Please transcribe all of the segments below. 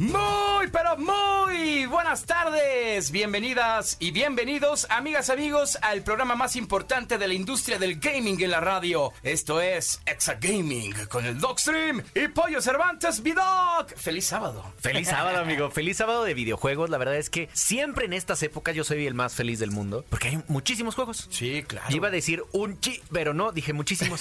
Muy, pero muy buenas tardes. Bienvenidas y bienvenidos, amigas, amigos, al programa más importante de la industria del gaming en la radio. Esto es Exa Gaming con el Dogstream y Pollo Cervantes Vidog. Feliz sábado. Feliz sábado, amigo. Feliz sábado de videojuegos. La verdad es que siempre en estas épocas yo soy el más feliz del mundo porque hay muchísimos juegos. Sí, claro. Yo iba a decir un chi, pero no, dije muchísimos.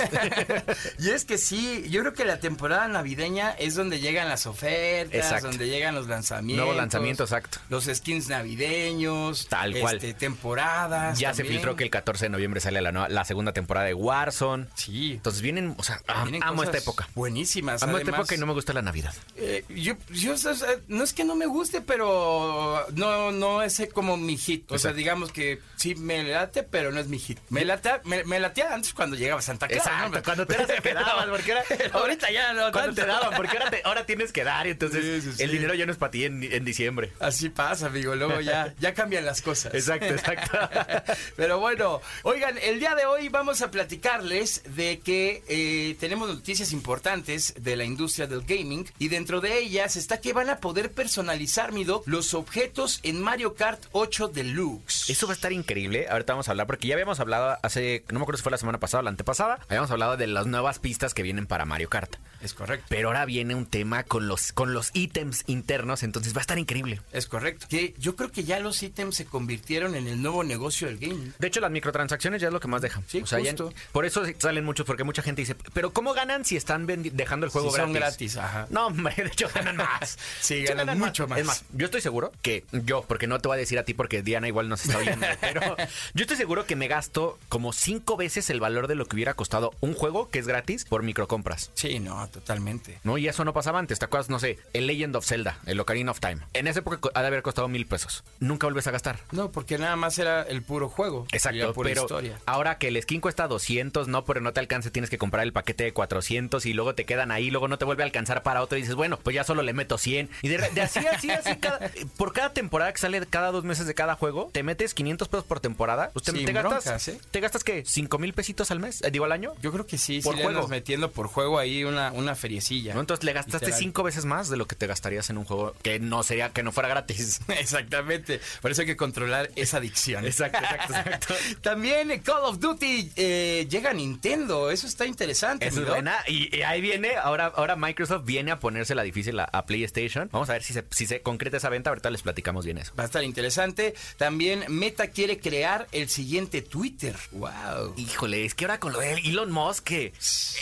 y es que sí, yo creo que la temporada navideña es donde llegan las ofertas, Exacto. donde llegan los lanzamientos. Nuevo lanzamiento, exacto. Los skins navideños. Tal cual. este, temporadas. ya se también. filtró que el 14 de noviembre sale la, nueva- la segunda temporada de Warzone. Sí. Entonces vienen, o sea, Vienen amo esta época. Buenísimas. Amo además. esta época y no me gusta la Navidad. Eh, yo, yo, o sea, no es que no me guste, pero no, no es como mi hit. O sea, digamos que sí me late, pero no es mi hit. Me late, me, me latía antes cuando llegaba Santa Clara. Exacto, ¿no? cuando te dabas, porque era- ahorita ya no Cuando te daban, porque ahora, te- ahora tienes que dar y entonces Sí, sí, sí. el dinero ya no es para ti en, en diciembre. Así pasa, amigo. Luego ya, ya cambian las cosas. Exacto, exacto. Pero bueno, oigan, el día de hoy vamos a platicarles de que eh, tenemos noticias importantes de la industria del gaming y dentro de ellas está que van a poder personalizar, mi doc, los objetos en Mario Kart 8 Deluxe. Eso va a estar increíble. Ahorita vamos a hablar porque ya habíamos hablado hace, no me acuerdo si fue la semana pasada o la antepasada, habíamos hablado de las nuevas pistas que vienen para Mario Kart. Es correcto. Pero ahora viene un tema con los con los ítems internos, entonces va a estar increíble. Es correcto. Que yo creo que ya los ítems se convirtieron en el nuevo negocio del gaming. De hecho, las microtransacciones ya es lo que más dejan. Sí, o sea, ya- justo. por eso salen muchos, porque mucha gente dice, pero ¿cómo ganan si están dejando el juego Si gratis? son gratis, ajá. No, hombre, de hecho ganan más. Sí, ganan mucho más. Es más, yo estoy seguro que yo, porque no te voy a decir a ti porque Diana igual nos está oyendo, pero yo estoy seguro que me gasto como cinco veces el valor de lo que hubiera costado un juego que es gratis por microcompras. Sí, no, totalmente. ¿no? Y eso no pasaba antes. ¿Te acuerdas? No sé, el Legend of Zelda, el Ocarina of Time. En esa época ha de haber costado mil pesos. Nunca vuelves a gastar. No, porque nada más era el puro juego. y la Exacto, pura pero historia. ahora que el skin cuesta 200, no, pero no te alcance, tienes que comprar el paquete de 400 y luego te quedan ahí, luego no te vuelve a alcanzar para otro y dices, bueno, pues ya solo le meto 100. Y de, de así, así, así, cada- por cada temporada que sale cada dos meses de cada juego, te metes 500 pesos por temporada. Pues te, Sin te gastas, broncas, ¿eh? ¿te gastas qué? ¿5 mil pesitos al mes? Eh, digo, al año. Yo creo que sí, Por le juego. andas metiendo por juego ahí una, una feriecilla. ¿no? Entonces le gastaste Literal. cinco veces más de lo que te gastarías en un juego que no sería, que no fuera gratis. Exactamente. Por eso hay que controlar esa adicción. Exacto, exacto, exacto. También Call of Duty eh, llega a Nintendo. Eso está interesante. Eso es buena. Y, y ahí viene, ahora, ahora Microsoft viene a ponérsela difícil a, a PlayStation. Vamos a ver si se, si se concreta esa venta. Ahorita les platicamos bien eso. Va a estar interesante. También Meta quiere crear el siguiente Twitter. Wow. Híjole, es que ahora con lo de Elon Musk, que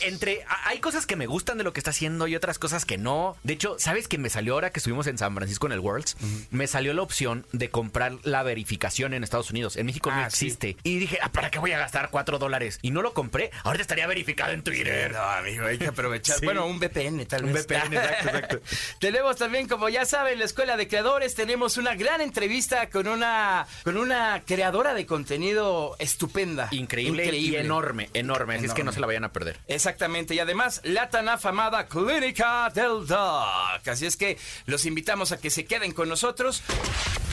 entre. a- Hay cosas que me gustan de lo que está haciendo y otras cosas que no. De hecho, ¿sabes que me salió ahora que estuvimos en San Francisco en el Worlds? Me salió la opción de comprar la verificación en Estados Unidos. En México no Ah, sí. existe. Y dije, ah, ¿para qué voy a gastar cuatro dólares? Y no lo compré. Ahorita estaría verificado en Twitter. No, amigo, hay que aprovechar. Sí. Bueno, un VPN tal Un vez. VPN, exacto, exacto. tenemos también, como ya saben, la Escuela de Creadores, tenemos una gran entrevista con una, con una creadora de contenido estupenda. Increíble, y enorme, enorme. Así es que no se la vayan a perder. Exactamente, y además la tan afamada Clínica del Doc. Así es que los invitamos a que se queden con nosotros.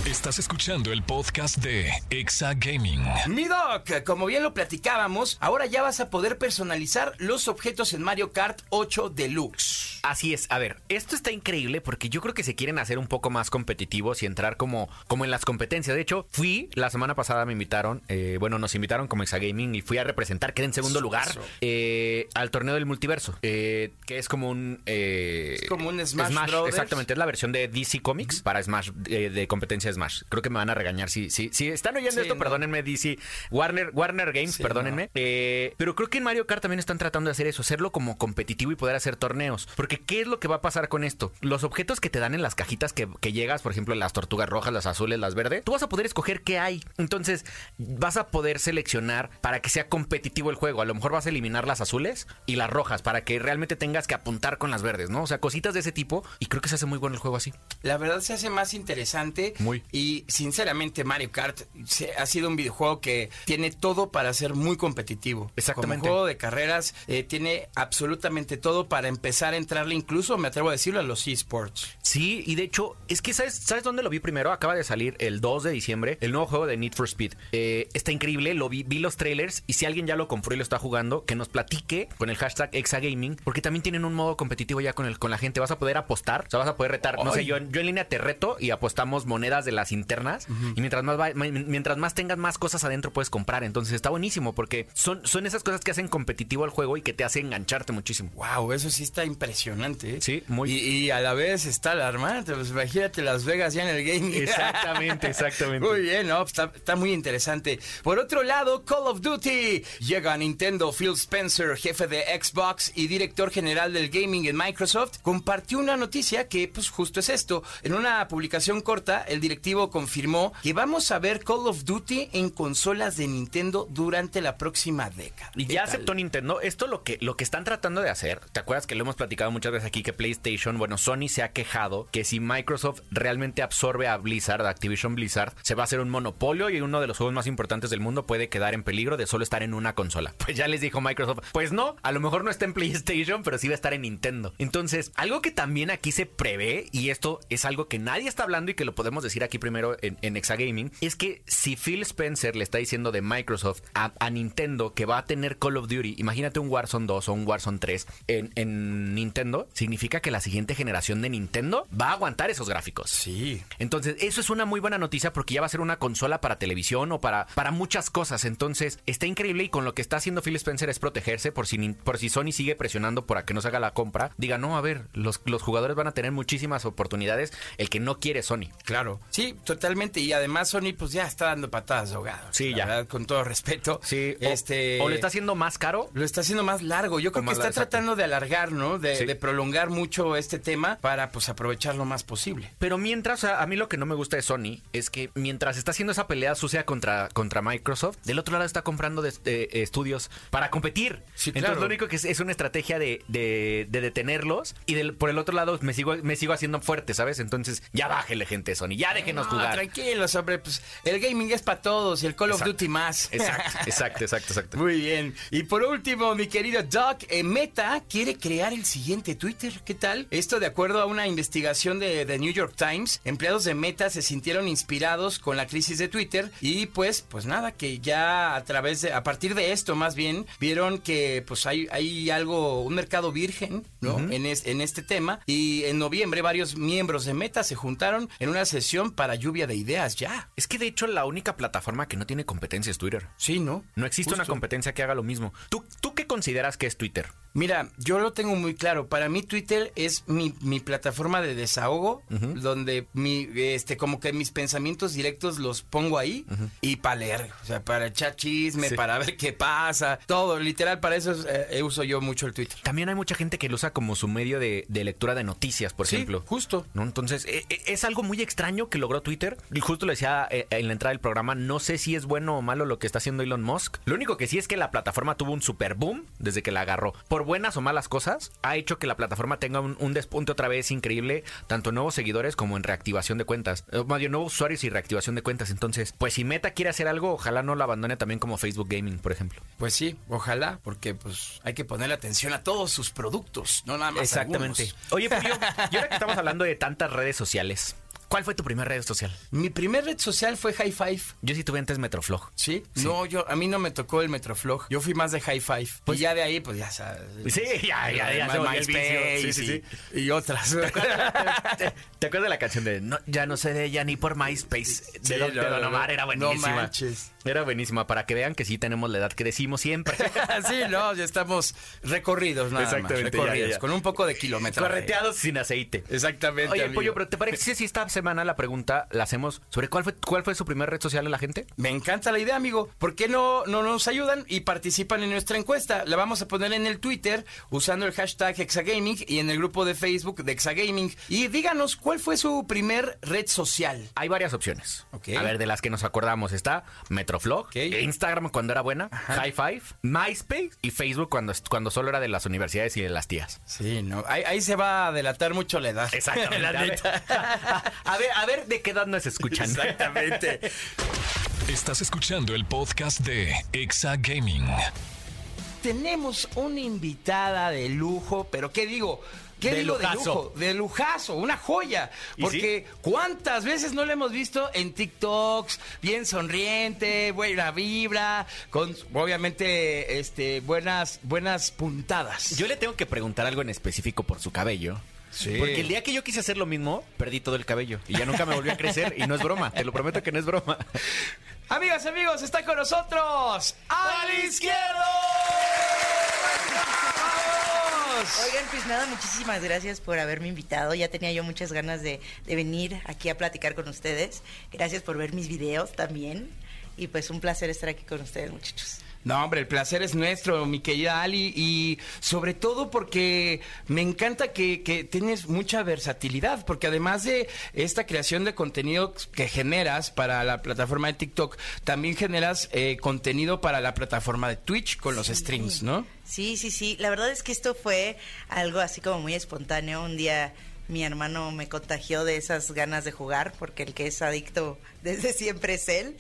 Estás escuchando el podcast de Exa Gaming. Mi Doc, como bien lo platicábamos, ahora ya vas a poder personalizar los objetos en Mario Kart 8 Deluxe. Así es, a ver, esto está increíble porque yo creo que se quieren hacer un poco más competitivos y entrar como, como en las competencias. De hecho, fui, la semana pasada me invitaron, eh, bueno, nos invitaron como Exagaming y fui a representar, quedé en segundo lugar, eh, al torneo del multiverso, eh, que es como un... eh, Es como un Smash Brothers. Exactamente, es la versión de DC Comics para Smash, eh, de competencia Smash. Creo que me van a regañar si, si, si están oyendo Sí, esto, no. perdónenme, DC, Warner, Warner Games, Sí, perdónenme. Eh, pero creo que en Mario Kart también están tratando de hacer eso, hacerlo como competitivo y poder hacer torneos. Porque, ¿qué es lo que va a pasar con esto? Los objetos que te dan en las cajitas que, que llegas, por ejemplo, las tortugas rojas, las azules, las verdes, tú vas a poder escoger qué hay. Entonces, vas a poder seleccionar para que sea competitivo el juego. A lo mejor vas a eliminar las azules y las rojas para que realmente tengas que apuntar con las verdes, ¿no? O sea, cositas de ese tipo. Y creo que se hace muy bueno el juego así. La verdad se hace más interesante. Muy. Y sinceramente Mario Kart se- ha sido un videojuego que tiene todo para ser muy competitivo. Exactamente. Como juego de carreras eh, tiene absolutamente todo para empezar a entrarle incluso, me atrevo a decirlo, a los esports. Sí, y de hecho, es que ¿sabes, ¿sabes dónde lo vi primero? Acaba de salir el 2 de diciembre, el nuevo juego de Need for Speed. Eh, está increíble, lo vi, vi los trailers y si alguien ya lo compró y lo está jugando, que nos platique con el hashtag Exagaming, porque también tienen un modo competitivo ya con, el, con la gente. Vas a poder apostar, o sea, vas a poder retar. No sé, yo, en- yo en línea te reto y apostamos monedas de las internas y mientras más, va- mientras más tengas más cosas adentro puedes comprar. Entonces está buenísimo porque son, son esas cosas que hacen competitivo al juego y que te hacen engancharte muchísimo. Wow, eso sí está impresionante. ¿eh? Sí, muy- Y, y a la vez está alarmante. Pues imagínate Las Vegas ya en el gaming. Exactamente, exactamente. Muy bien, ¿no? Está, está muy interesante. Por otro lado, Call of Duty. Llega a Nintendo Phil Spencer, jefe de Xbox y director general del gaming en Microsoft, compartió una noticia que pues justo es esto. En una publicación corta, el directivo confirmó que vamos a ver Call of Duty en consolas de Nintendo durante la próxima década. Y ¿Qué ya tal? aceptó Nintendo. Esto lo que, lo que están tratando de hacer, ¿te acuerdas que lo hemos platicado muchas veces aquí que PlayStation, bueno, Sony se ha quejado que si Microsoft realmente absorbe a Blizzard, a Activision Blizzard, se va a hacer un monopolio y uno de los juegos más importantes del mundo puede quedar en peligro de solo estar en una consola. Pues ya les dijo Microsoft, pues no, a lo mejor no está en PlayStation, pero sí va a estar en Nintendo. Entonces, algo que también aquí se prevé, y esto es algo que nadie está hablando y que lo podemos decir aquí primero en, en Exagaming, es que si Phil Spencer le está diciendo de Microsoft a, a Nintendo que va a tener Call of Duty, imagínate un Warzone 2 o un Warzone 3 en, en Nintendo, significa que la siguiente generación de Nintendo va a aguantar esos gráficos. Sí. Entonces, eso es una muy buena noticia porque ya va a ser una consola para televisión o para, para muchas cosas. Entonces, está increíble y con lo que está haciendo Phil Spencer es protegerse por si, por si Sony sigue presionando para que no se haga la compra. Diga, no, a ver, los, los jugadores van a tener muchísimas oportunidades. El que no quiere Sony. Claro. Sí, totalmente. Y además Sony pues ya está dando patadas de ahogado. Sí, ya. verdad, con todo respeto. Sí, o, este... o le está haciendo más caro. Lo está haciendo más largo. Yo creo que está exacto. tratando de alargar, ¿no? De, Sí. de prolongar mucho este tema para pues aprovechar lo más posible. Pero mientras, o sea, a mí lo que no me gusta de Sony es que mientras está haciendo esa pelea sucia contra, contra Microsoft, del otro lado está comprando de- de- estudios para competir. Sí, Entonces claro. lo único que es, es una estrategia de, de- de detenerlos y del- por el otro lado me sigo, me sigo haciendo fuerte, ¿sabes? Entonces ya bájele gente Sony, ya déjenos No, jugar. tranquilos, hombre, pues el gaming es para todos y el Call of. Duty más. Exacto, exacto, exacto, exacto. Muy bien. Y por último, mi querido Doc, eh, Meta quiere crear el siguiente Twitter. ¿Qué tal? Esto de acuerdo a una investigación de The New York Times, empleados de Meta se sintieron inspirados con la crisis de Twitter y pues, pues nada, que ya a través de, a partir de esto más bien, vieron que pues hay, hay algo, un mercado virgen, ¿no? en, es- en este tema y en noviembre varios miembros de Meta se juntaron en una sesión para lluvia de ideas ya. Es que de hecho la única plataforma que no tiene competencia es Twitter. Sí, ¿no? No existe una competencia que haga lo mismo. ¿Tú, ¿Tú qué consideras que es Twitter? Mira, yo lo tengo muy claro. Para mí Twitter es mi, mi plataforma de desahogo, donde mi, este, como que mis pensamientos directos los pongo ahí y para leer, o sea, para echar chisme, Sí. para ver qué pasa, todo, literal, para eso es, eh, uso yo mucho el Twitter. También hay mucha gente que lo usa como su medio de, de lectura de noticias, por Sí, ejemplo. justo. ¿no? Entonces, eh, eh, es algo muy extraño que logró Twitter. Y justo lo decía eh, en la entrada del programa, no sé si es bueno o malo lo que está haciendo Elon Musk. Lo único que sí es que la plataforma tuvo un super boom desde que la agarró. Por buenas o malas cosas, ha hecho que la plataforma tenga un, un despunte otra vez increíble, tanto en nuevos seguidores como en reactivación de cuentas. Eh, Más bien, nuevos usuarios y reactivación de cuentas. Entonces, pues si Meta quiere hacer algo, ojalá no lo abandone también como Facebook Gaming, por ejemplo. Pues sí, ojalá, porque pues hay que ponerle atención a todos sus productos, no nada más Exactamente. algunos. Oye, Julio, y ahora que estamos hablando de tantas redes sociales, ¿cuál fue tu primera red social? Mi primer red social fue High Five. Yo sí tuve antes Metroflog. ¿Sí? No, yo, a mí no me tocó el Metroflog. Yo fui más de High Five. Pues- y ya de ahí, pues ya sabes. Sí, ya, ya, ya vicio. MySpace Sí, sí, y, y otras. ¿Te, te acuerdas de la canción de no, Ya no sé de ella ni por MySpace? De, Don, de Don Omar, era buenísima. No manches. Era buenísima, para que vean que sí tenemos la edad que decimos siempre. sí, no, ya estamos recorridos, nada Exactamente, más, recorridos, ya, ya. con un poco de kilómetros. Correteados sin aceite. Exactamente. Oye, amigo. Pollo, pero ¿te parece si esta semana la pregunta la hacemos sobre cuál fue, cuál fue su primer red social a la gente? Me encanta la idea, amigo. ¿Por qué no, no nos ayudan y participan en nuestra encuesta? La vamos a poner en el Twitter usando el hashtag Exagaming y en el grupo de Facebook de Exagaming. Y díganos, ¿cuál fue su primer red social? Hay varias opciones. Ok. A ver, de las que nos acordamos está Metroflog. Instagram cuando era buena, High Five, MySpace y Facebook cuando, cuando solo era de las universidades y de las tías. Sí, no. Ahí, ahí se va a delatar mucho la edad. Exactamente. La a, ver, neta. a ver, a ver de qué edad nos escuchan. Exactamente. Estás escuchando el podcast de Exa Gaming. Tenemos una invitada de lujo, pero ¿qué digo? ¿Qué De digo lujazo. de lujo? De lujazo, una joya. ¿Y Porque ¿cuántas veces no la hemos visto en TikToks? Bien sonriente, buena vibra, con obviamente este, buenas, buenas puntadas. Yo le tengo que preguntar algo en específico por su cabello. Sí. Porque el día que yo quise hacer lo mismo, perdí todo el cabello. Y ya nunca me volvió a crecer. Y no es broma. Te lo prometo que no es broma. Amigas, amigos, está con nosotros ¡Al izquierdo! Oigan, pues nada, muchísimas gracias por haberme invitado. Ya tenía yo muchas ganas de, de venir aquí a platicar con ustedes. Gracias por ver mis videos también. Y pues un placer estar aquí con ustedes, muchachos. No, hombre, el placer es nuestro, mi querida Ali, y sobre todo porque me encanta que, que tienes mucha versatilidad, porque además de esta creación de contenido que generas para la plataforma de TikTok, también generas eh, contenido para la plataforma de Twitch con los streams, ¿no? Sí, sí, sí. La verdad es que esto fue algo así como muy espontáneo. Un día mi hermano me contagió de esas ganas de jugar, porque el que es adicto desde siempre es él.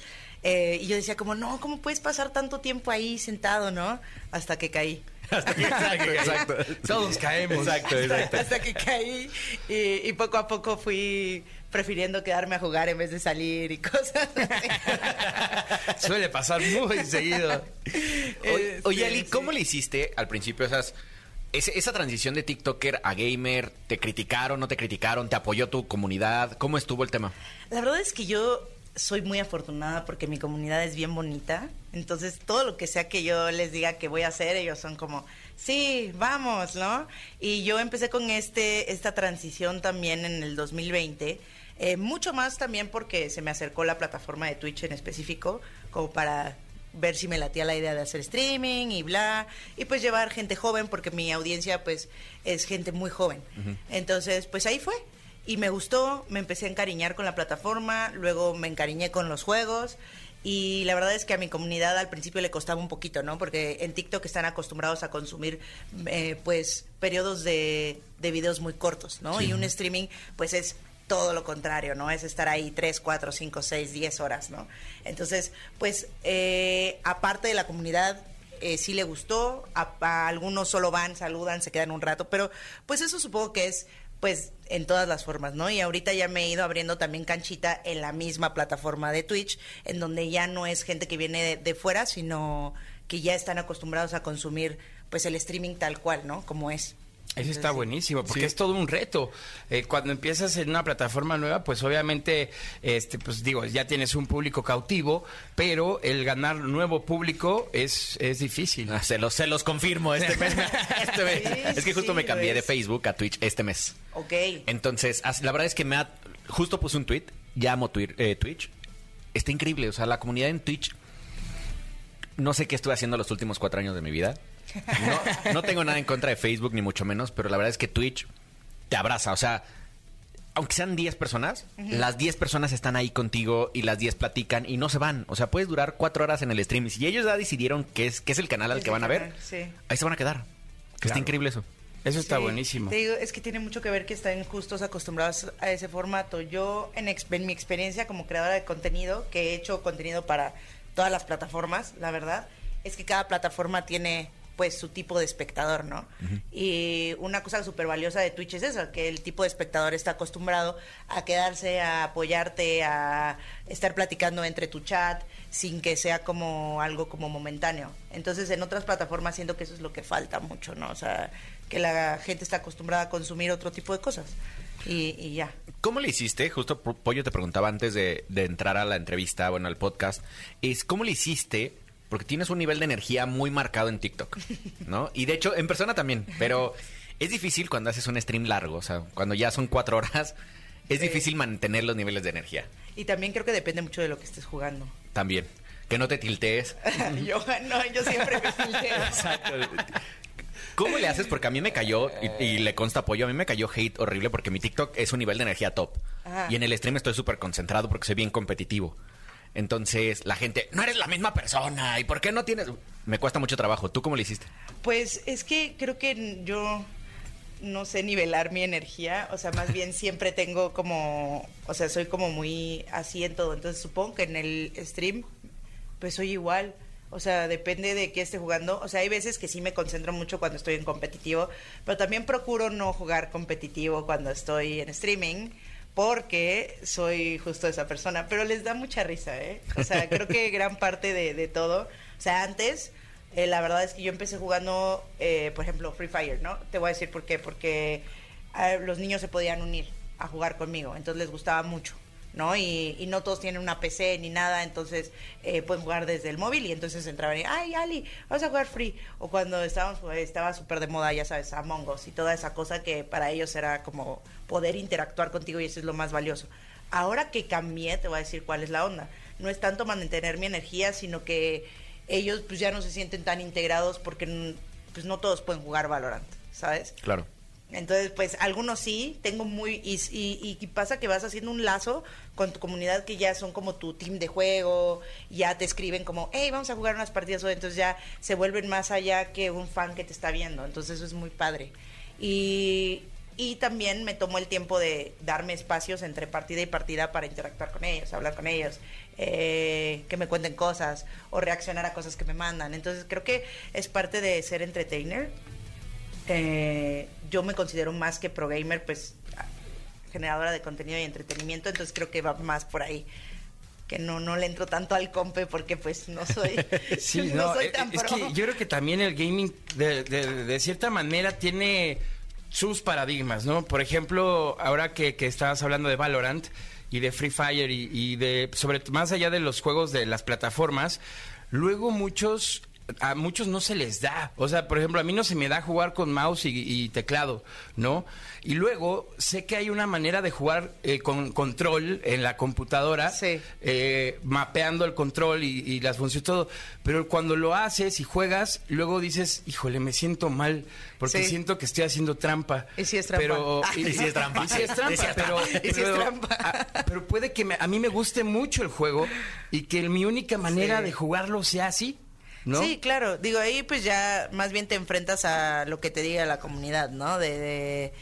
Eh, y yo decía como, no, ¿cómo puedes pasar tanto tiempo ahí sentado, no? Hasta que caí. Exacto, exacto. Todos caemos. Exacto, exacto. Hasta que caí y, y poco a poco fui prefiriendo quedarme a jugar en vez de salir y cosas así. Suele pasar muy seguido. Oye, oye, Este, Ali. ¿cómo le hiciste al principio esas... ese- esa transición de TikToker a gamer, ¿te criticaron, no te criticaron? ¿Te apoyó tu comunidad? ¿Cómo estuvo el tema? La verdad es que yo soy muy afortunada porque mi comunidad es bien bonita. Entonces, todo lo que sea que yo les diga que voy a hacer, ellos son como, sí, vamos, ¿no? Y yo empecé con este esta transición también en el 2020. eh, mucho más también porque se me acercó la plataforma de Twitch en específico, como para ver si me latía la idea de hacer streaming y bla, y pues llevar gente joven, porque mi audiencia pues es gente muy joven. Entonces, pues ahí fue. Y me gustó, me empecé a encariñar con la plataforma, luego me encariñé con los juegos. Y la verdad es que a mi comunidad al principio le costaba un poquito, ¿no? Porque en TikTok están acostumbrados a consumir, eh, pues, periodos de, de videos muy cortos, ¿no? Y un streaming, pues, es todo lo contrario, ¿no? Es estar ahí 3, 4, 5, 6, 10 horas, ¿no? Entonces, pues, eh, aparte de la comunidad, eh, sí le gustó, a, a algunos solo van, saludan, se quedan un rato, pero pues eso supongo que es pues en todas las formas, ¿no? Y ahorita ya me he ido abriendo también canchita en la misma plataforma de Twitch, en donde ya no es gente que viene de, de fuera, sino que ya están acostumbrados a consumir pues el streaming tal cual, ¿no? Como es. Eso está buenísimo, porque es todo un reto. Eh, cuando empiezas en una plataforma nueva, pues obviamente, este, pues digo, ya tienes un público cautivo, pero el ganar nuevo público es, es difícil. Ah, Se los, se los confirmo este mes. Este mes. Sí, es que justo sí, me cambié de. Facebook a Twitch este mes. Ok. Entonces, la verdad es que me ha... Justo puse un tweet, ya amo eh, Twitch. Está increíble, o sea, la comunidad en Twitch... No sé qué estuve haciendo los últimos cuatro años de mi vida. No, no tengo nada en contra de Facebook, ni mucho menos, pero la verdad es que Twitch te abraza, o sea... Aunque sean 10 personas, las 10 personas están ahí contigo y las 10 platican y no se van. O sea, puedes durar cuatro horas en el stream. Y si ellos ya decidieron que es, que es el canal al Es que van a ver, sí. ahí se van a quedar. Está increíble eso. Eso está Sí, buenísimo. Te digo, es que tiene mucho que ver que están justos acostumbrados a ese formato. Yo, en, ex- en mi experiencia como creadora de contenido, que he hecho contenido para todas las plataformas, la verdad, es que cada plataforma tiene pues su tipo de espectador, ¿no? Y una cosa súper valiosa de Twitch es eso, que el tipo de espectador está acostumbrado a quedarse, a apoyarte, a estar platicando entre tu chat sin que sea como algo como momentáneo. Entonces en otras plataformas siento que eso es lo que falta mucho, ¿no? O sea, que la gente está acostumbrada a consumir otro tipo de cosas. Y, y ya. ¿Cómo le hiciste? Justo Pollo te preguntaba antes de, de entrar a la entrevista, bueno, al podcast, es ¿cómo le hiciste? Porque tienes un nivel de energía muy marcado en TikTok, ¿no? Y de hecho, en persona también, pero es difícil cuando haces un stream largo, o sea, cuando ya son cuatro horas, es difícil mantener los niveles de energía. Y también creo que depende mucho de lo que estés jugando. También. Que no te tiltees. yo, no, yo siempre me filteo. Exacto. ¿Cómo le haces? Porque a mí me cayó, y, y le consta apoyo, a mí me cayó hate horrible porque mi TikTok es un nivel de energía top. Ajá. Y en el stream estoy súper concentrado porque soy bien competitivo. Entonces, la gente, no eres la misma persona, ¿y por qué no tienes...? Me cuesta mucho trabajo. ¿Tú cómo le hiciste? Pues es que creo que yo no sé nivelar mi energía, o sea, más bien siempre tengo como, o sea, soy como muy así en todo, entonces supongo que en el stream pues soy igual. O sea, depende de qué esté jugando. O sea, hay veces que sí me concentro mucho cuando estoy en competitivo, pero también procuro no jugar competitivo cuando estoy en streaming, porque soy justo esa persona. Pero les da mucha risa, ¿eh? O sea, creo que gran parte de, de todo. O sea, antes, eh, la verdad es que yo empecé jugando, eh, por ejemplo, Free Fire, ¿no? Te voy a decir por qué. Porque eh, los niños se podían unir a jugar conmigo, entonces les gustaba mucho. ¿No? Y, no todos tienen una PC ni nada, entonces eh, pueden jugar desde el móvil y entonces entraban y, ay, Ali, vamos a jugar free. O cuando estábamos, pues, estaba súper de moda, ya sabes, Among Us y toda esa cosa que para ellos era como poder interactuar contigo y eso es lo más valioso. Ahora que cambié, te voy a decir cuál es la onda. No es tanto mantener mi energía, sino que ellos pues ya no se sienten tan integrados porque pues no todos pueden jugar Valorant, ¿sabes? Claro. Entonces, pues algunos sí, tengo muy... Y, y, pasa que vas haciendo un lazo con tu comunidad que ya son como tu team de juego, ya te escriben como, hey, vamos a jugar unas partidas hoy, entonces ya se vuelven más allá que un fan que te está viendo, entonces eso es muy padre. Y, también me tomo el tiempo de darme espacios entre partida y partida para interactuar con ellos, hablar con ellos, eh, que me cuenten cosas o reaccionar a cosas que me mandan. Entonces creo que es parte de ser entertainer eh, yo me considero más que pro gamer, pues generadora de contenido y entretenimiento, entonces creo que va más por ahí. Que no, no le entro tanto al compe porque pues no soy, Sí, no no, soy es, tan es pro. que yo creo que también el gaming de, de- de cierta manera tiene sus paradigmas, ¿no? Por ejemplo, ahora que, que estabas hablando de Valorant y de Free Fire y, y de sobre más allá de los juegos de las plataformas, luego muchos a muchos no se les da. O sea, por ejemplo, a mí no se me da jugar con mouse y, y teclado, ¿no? Y luego sé que hay una manera de jugar eh, con control en la computadora, Sí. eh, mapeando el control y, y las funciones, todo. Pero cuando lo haces y juegas, luego dices, híjole, me siento mal, porque Sí. siento que estoy haciendo trampa. Y sí es trampa. Pero, Ah, y sí es trampa. Y sí es trampa, Y pero, trampa. Y sí es pero- trampa. a- pero puede que me- a mí me guste mucho el juego y que mi única manera Sí. de jugarlo sea así, ¿no? Sí, claro. Digo, ahí pues ya más bien te enfrentas a lo que te diga la comunidad, ¿no? De, de,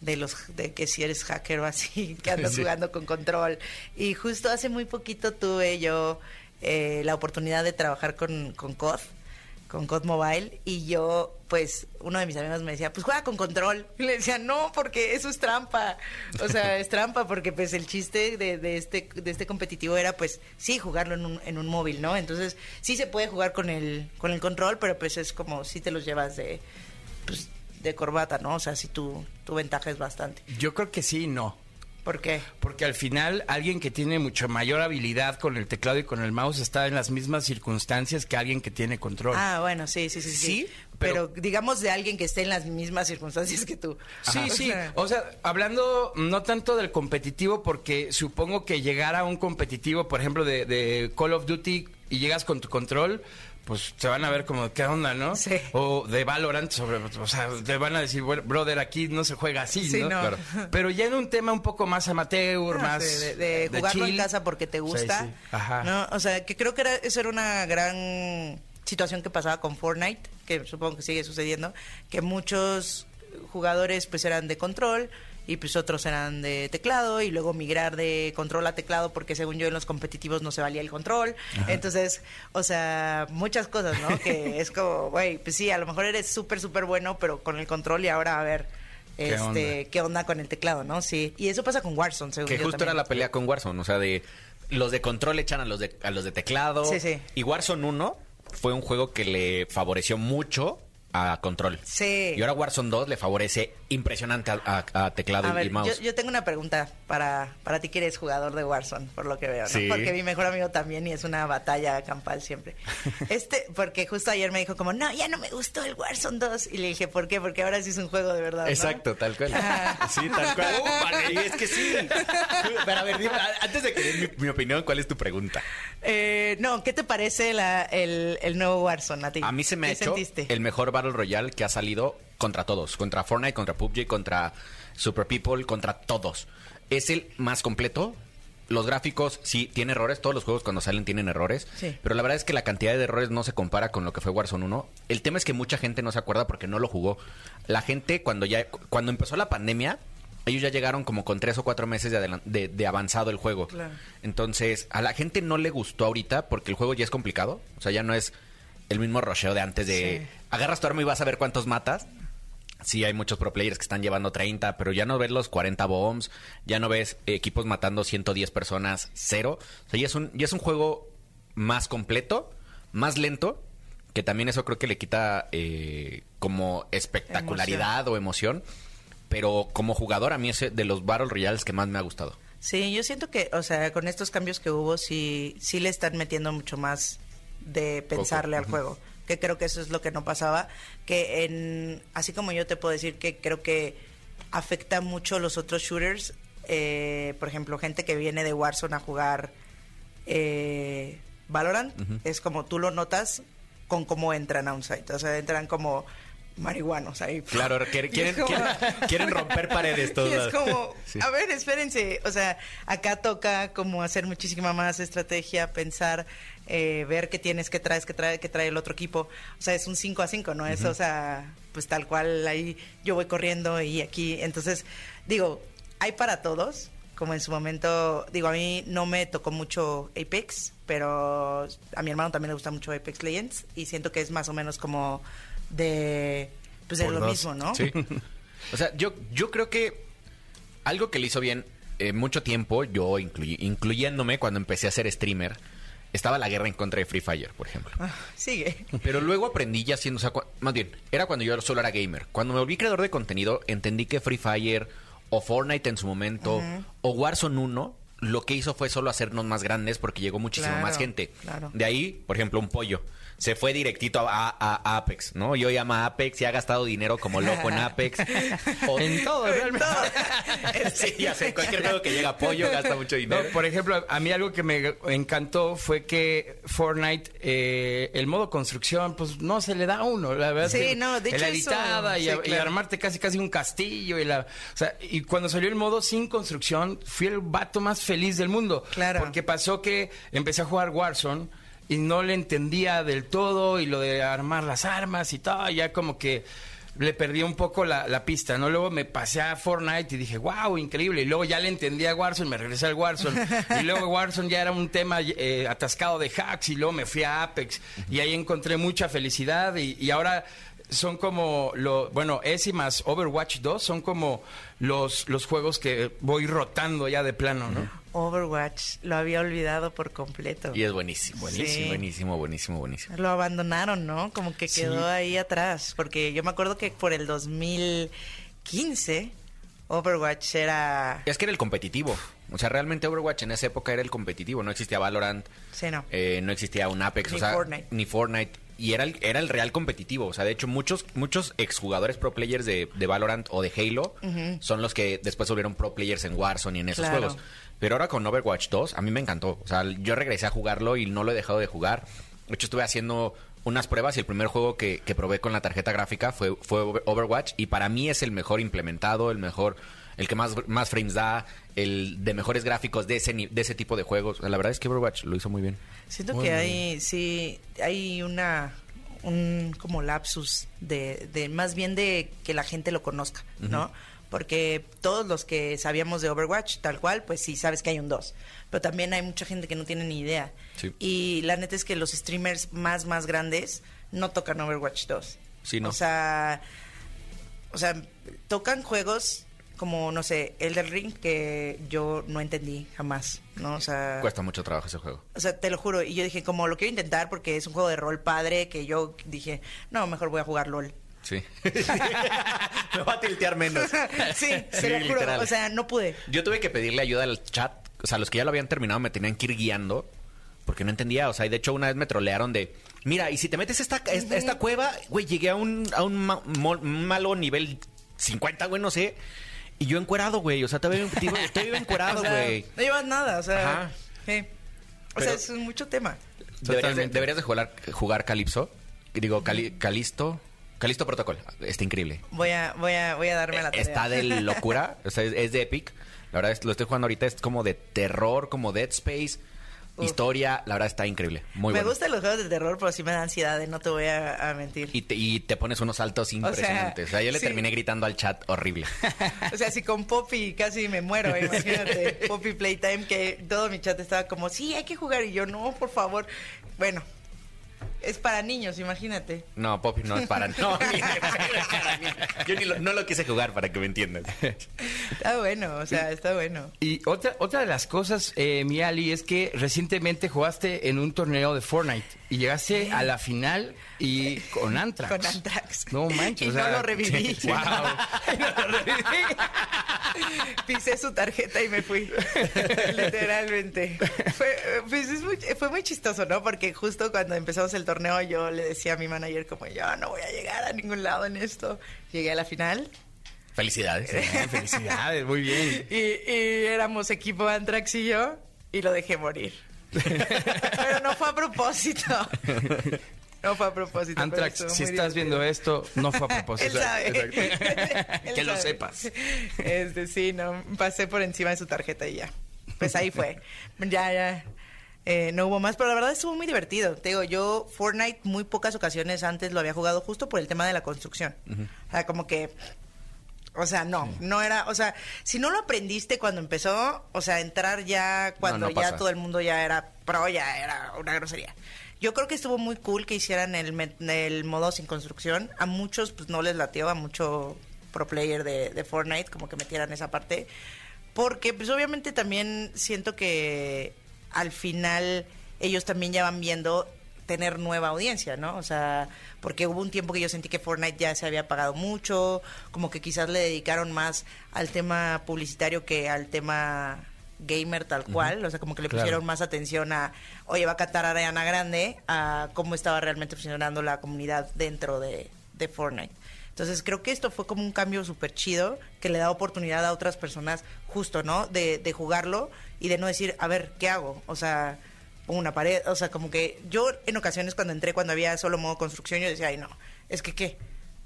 de los de que si eres hacker o así, que andas Sí. jugando con control. Y justo hace muy poquito tuve yo eh, la oportunidad de trabajar con, con COD, con COD Mobile, y yo, pues, uno de mis amigos me decía, pues juega con control. Y le decía, no, porque eso es trampa. O sea, es trampa porque pues el chiste de, de este, de este competitivo era pues sí jugarlo en un, en un móvil, ¿no? Entonces sí se puede jugar con el, con el control, pero pues es como si te los llevas de, pues, de corbata, ¿no? O sea, si tu, tu ventaja es bastante. Yo creo que sí y no. ¿Por qué? Porque al final alguien que tiene mucho mayor habilidad con el teclado y con el mouse está en las mismas circunstancias que alguien que tiene control. Ah, bueno, sí, sí, sí, sí. Sí, pero, pero- digamos de alguien que esté en las mismas circunstancias que tú. Sí, Ajá. sí. O sea, hablando no tanto del competitivo, porque supongo que llegar a un competitivo, por ejemplo, de, de Call of Duty y llegas con tu control, pues te van a ver como, ¿qué onda, no? Sí. O de Valorant, sobre, o sea, te van a decir, bueno, brother, aquí no se juega así, Sí, ¿no? no. Claro. Pero ya en un tema un poco más amateur, Ah, más... de, de jugarlo en casa porque te gusta. Sí. Ajá. ¿no? O sea, que creo que era, eso era una gran situación que pasaba con Fortnite, que supongo que sigue sucediendo, que muchos jugadores pues eran de control y pues otros eran de teclado y luego migrar de control a teclado porque según yo en los competitivos no se valía el control. Entonces, o sea, muchas cosas, ¿no? que es como, güey, pues sí, a lo mejor eres súper, súper bueno, pero con el control y ahora a ver ¿Qué este, onda? qué onda con el teclado, ¿no? Sí. Y eso pasa con Warzone, según Que yo justo también. era la pelea con Warzone, o sea, de los de control echan a los de, a los de teclado. Sí, sí. Y Warzone 1 fue un juego que le favoreció mucho a control. Sí. Y ahora Warzone 2 le favorece impresionante a, a- a teclado A y ver, mouse. yo, yo tengo una pregunta para, para ti que eres jugador de Warzone, por lo que veo, ¿no? Sí. Porque mi mejor amigo también y es una batalla campal siempre. Este, porque justo ayer me dijo como, no, ya no me gustó el Warzone 2. Y le dije, ¿por qué? Porque ahora sí es un juego de verdad, ¿no? Exacto, tal cual. Ah. Sí, tal cual. Uh, vale, y es que sí. Pero a ver, dime, antes de que mi, mi opinión, ¿cuál es tu pregunta? Eh, no, ¿qué te parece la- el, el nuevo Warzone a ti? A mí se me ha ¿Qué hecho sentiste? el mejor Battle Royale que ha salido contra todos. Contra Fortnite, contra PUBG, contra Super People, contra todos. Es el más completo. Los gráficos, sí, tiene errores. Todos los juegos cuando salen tienen errores. Sí. Pero la verdad es que la cantidad de errores no se compara con lo que fue Warzone 1. El tema es que mucha gente no se acuerda porque no lo jugó. La gente, cuando ya cuando empezó la pandemia, ellos ya llegaron como con tres o cuatro meses de, de- de avanzado el juego. Claro. Entonces, a la gente no le gustó ahorita porque el juego ya es complicado. O sea, ya no es el mismo rusheo de antes de Sí. Agarras tu arma y vas a ver cuántos matas. Sí, hay muchos pro players que están llevando 30, pero ya no ves los 40 bombs, ya no ves equipos matando 110 personas, cero. O sea, ya es un, ya es un juego más completo, más lento, que también eso creo que le quita eh, como espectacularidad o emoción. Pero como jugador, a mí es de los Battle Royales que más me ha gustado. Sí, yo siento que, o sea, con estos cambios que hubo, sí, sí le están metiendo mucho más de pensarle al juego. Que creo que eso es lo que no pasaba. Que en, así como yo te puedo decir que creo que afecta mucho los otros shooters. eh, por ejemplo, gente que viene de Warzone a jugar eh, Valorant, es como tú lo notas con cómo entran a un site. O sea, entran como marihuanos ahí. Claro, quieren, quieren, como- quieren romper paredes todos. y es como, Sí. a ver, espérense, o sea, acá toca como hacer muchísima más estrategia, pensar, eh, ver qué tienes, qué traes, qué trae, qué trae el otro equipo. O sea, es un 5 a 5, ¿no? Es, o sea, pues tal cual ahí yo voy corriendo y aquí. Entonces, digo, hay para todos. Como en su momento, digo, a mí no me tocó mucho Apex, pero a mi hermano también le gusta mucho Apex Legends y siento que es más o menos como de, pues de Por lo dos. mismo, ¿no? Sí. O sea, yo, yo creo que algo que le hizo bien eh, mucho tiempo, yo incluy- incluyéndome cuando empecé a ser streamer, estaba la guerra en contra de Free Fire, por ejemplo. Ah, sigue. Pero luego aprendí ya siendo, o sea, cua- más bien, era cuando yo solo era gamer. Cuando me volví creador de contenido, entendí que Free Fire o Fortnite en su momento o Warzone 1 lo que hizo fue solo hacernos más grandes porque llegó muchísima Claro, más gente. claro. De ahí, por ejemplo, un pollo. Se fue directito a, a- a Apex, ¿no? Yo llama Apex y ha gastado dinero como loco en Apex. O- En todo, realmente. sí, ya sé, cualquier juego que llega a pollo gasta mucho No, dinero. por ejemplo, a mí algo que me encantó fue que Fortnite, eh, el modo construcción, pues no se le da a uno, la verdad. Sí, que no, de hecho La eso- editada y, sí, a- y claro. armarte casi casi un castillo y la... O sea, y cuando salió el modo sin construcción, fui el vato más feliz del mundo. Claro. Porque pasó que empecé a jugar Warzone y no le entendía del todo y lo de armar las armas y todo, ya como que le perdí un poco la, la pista, ¿no? Luego me pasé a Fortnite y dije, wow, increíble. Y luego ya le entendí a Warzone, me regresé al Warzone. y luego Warzone ya era un tema eh, atascado de hacks y luego me fui a Apex. Y ahí encontré mucha felicidad y, y ahora son como, lo, bueno, ese más Overwatch 2 son como los, los juegos que voy rotando ya de plano, ¿no? Overwatch, lo había olvidado por completo. Y es buenísimo, buenísimo, Sí. buenísimo, buenísimo, buenísimo. Lo abandonaron, ¿no? Como que quedó Sí. ahí atrás. Porque yo me acuerdo que por el 2015 Overwatch era... Es que era el competitivo. O sea, realmente Overwatch en esa época era el competitivo. No existía Valorant. Sí, no. eh, no existía un Apex. Ni o sea, Fortnite. Ni Fortnite. Y era el, era el real competitivo. O sea, de hecho, muchos, muchos exjugadores pro players de, de Valorant o de Halo son los que después volvieron pro players en Warzone y en esos Claro. juegos. Pero ahora con Overwatch 2, a mí me encantó. O sea, yo regresé a jugarlo y no lo he dejado de jugar. De hecho, estuve haciendo unas pruebas y el primer juego que, que probé con la tarjeta gráfica fue, fue Over- Overwatch. Y para mí es el mejor implementado, el mejor, el que más, más frames da, el de mejores gráficos de ese, ni- de ese tipo de juegos. O sea, la verdad es que Overwatch lo hizo muy bien. Siento que hay, sí, hay una, un como lapsus de, de más bien de que la gente lo conozca, ¿no? porque todos los que sabíamos de Overwatch, tal cual, pues sí sabes que hay un 2, pero también hay mucha gente que no tiene ni idea. Sí. Y la neta es que los streamers más, más grandes no tocan Overwatch 2. Sí, no. O sea, o sea, tocan juegos como, no sé, Elder Ring, que yo no entendí jamás, ¿no? O sea... Cuesta mucho trabajo ese juego. O sea, te lo juro. Y yo dije, como lo quiero intentar porque es un juego de rol padre, que yo dije, no, mejor voy a jugar LOL. Sí. Me va a tiltear menos. sí, Sí, lo juro. literal. O sea, no pude. Yo tuve que pedirle ayuda al chat. O sea, los que ya lo habían terminado me tenían que ir guiando porque no entendía. O sea, y de hecho una vez me trolearon de, mira, y si te metes esta, esta, esta cueva, güey, llegué a un, a un ma- mo- malo nivel 50, güey, no sé. Y yo encuerado, güey. O sea, todavía digo, estoy encuerado, O sea, güey. no llevas nada, o sea... Ajá. O Pero- sea, es mucho tema. Deberías de, Totalmente. deberías de jugar, jugar Calypso. Digo, Cali- Calisto. Calisto Protocol. Está increíble. Voy a, voy a, voy a darme la tarea. Está de locura. O sea, es, es de Epic. La verdad, es, lo estoy jugando ahorita. Es como de terror, como Dead Space. Uf. Historia. La verdad, está increíble. Muy me bueno. gustan los juegos de terror, pero sí me da ansiedad, no te voy a, a mentir. Y te, y te pones unos saltos impresionantes. O sea, yo le sí. terminé gritando al chat horrible. O sea, si con Poppy casi me muero, imagínate. Poppy Playtime, que todo mi chat estaba como, sí, hay que jugar. Y yo, no, por favor. Bueno, es para niños, imagínate. No, Poppy no es para... No, ni de pedo es para mí. Yo ni lo- no lo quise jugar para que me entiendas. Está bueno, o sea, está bueno. Y otra, otra de las cosas, eh, mi Ali, es que recientemente jugaste en un torneo de Fortnite y llegaste a la final y con Antrax. Con Anthrax. No manches. Y o sea, no lo reviví. Wow. no lo reviví. Pisé su tarjeta y me fui. Literalmente. Fue, pues es muy, fue muy chistoso, ¿no? Porque justo cuando empezamos el torneo yo le decía a mi manager como yo no voy a llegar a ningún lado en esto. Llegué a la final Felicidades. Felicidades, muy bien. y, y éramos equipo Antrax y yo y lo dejé morir. Pero no fue a propósito. No fue a propósito. Antrax, si estás divertido. viendo esto, no fue a propósito. Él sabe. Exacto. Él que lo sepas. Este, sí, no, pasé por encima de su tarjeta y ya. Pues ahí fue. Ya, ya. Eh, no hubo más, pero la verdad estuvo muy divertido. Te digo, yo Fortnite muy pocas ocasiones antes lo había jugado justo por el tema de la construcción. O sea, como que... O sea, no, no era, o sea, si no lo aprendiste cuando empezó, o sea, entrar ya cuando no ya pasa. todo el mundo ya era pro, ya era una grosería. Yo creo que estuvo muy cool que hicieran el modo sin construcción. A muchos pues no les latió, a mucho pro player de, de Fortnite, como que metieran esa parte. Porque pues obviamente también siento que al final ellos también ya van viendo tener nueva audiencia, ¿no? O sea, porque hubo un tiempo que yo sentí que Fortnite ya se había pagado mucho, como que quizás le dedicaron más al tema publicitario que al tema gamer tal cual, o sea, como que le Claro. pusieron más atención a, oye, va a cantar Ariana Grande, a cómo estaba realmente funcionando la comunidad dentro de, de Fortnite. Entonces creo que esto fue como un cambio súper chido que le da oportunidad a otras personas justo, ¿no? De, de jugarlo y de no decir, a ver, ¿qué hago? O sea, una pared, o sea, como que yo en ocasiones cuando entré, cuando había solo modo construcción, yo decía, ay no, es que qué.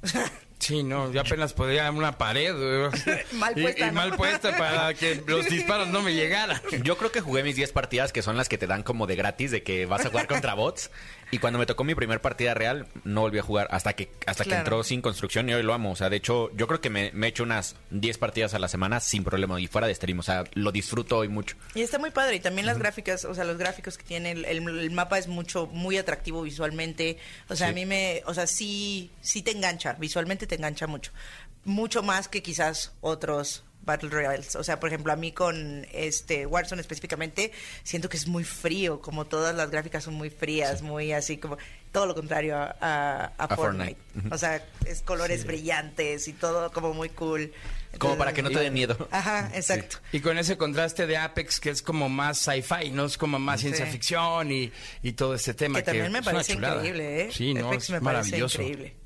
Sí, no, yo apenas podía una pared. Mal puesta, y, ¿no? mal puesta para que los disparos no me llegaran. Yo creo que jugué mis 10 partidas, que son las que te dan como de gratis, de que vas a jugar contra bots. Y cuando me tocó mi primer partida real, no volví a jugar hasta que hasta que entró sin construcción y hoy lo amo. O sea, de hecho, yo creo que me, he hecho unas 10 partidas a la semana sin problema y fuera de stream. O sea, lo disfruto hoy mucho. Y está muy padre. Y también las gráficas, o sea, los gráficos que tiene el, el- el mapa es mucho, muy atractivo visualmente. O sea, Sí. a mí me, o sea, sí, sí te engancha, visualmente te engancha mucho. Mucho más que quizás otros Battle Royales. O sea, por ejemplo, a mí con este Warzone específicamente, siento que es muy frío, como todas las gráficas son muy frías, muy así como todo lo contrario a, a- a A Fortnite. Fortnite. O sea, es colores brillantes y todo como muy cool. Como para que no te dé miedo. Ajá, exacto. Y con ese contraste de Apex, que es como más sci-fi, ¿no? Es como más ciencia ficción y, y todo este tema. Que también me parece increíble, ¿eh? Sí, no, Apex es me parece increíble.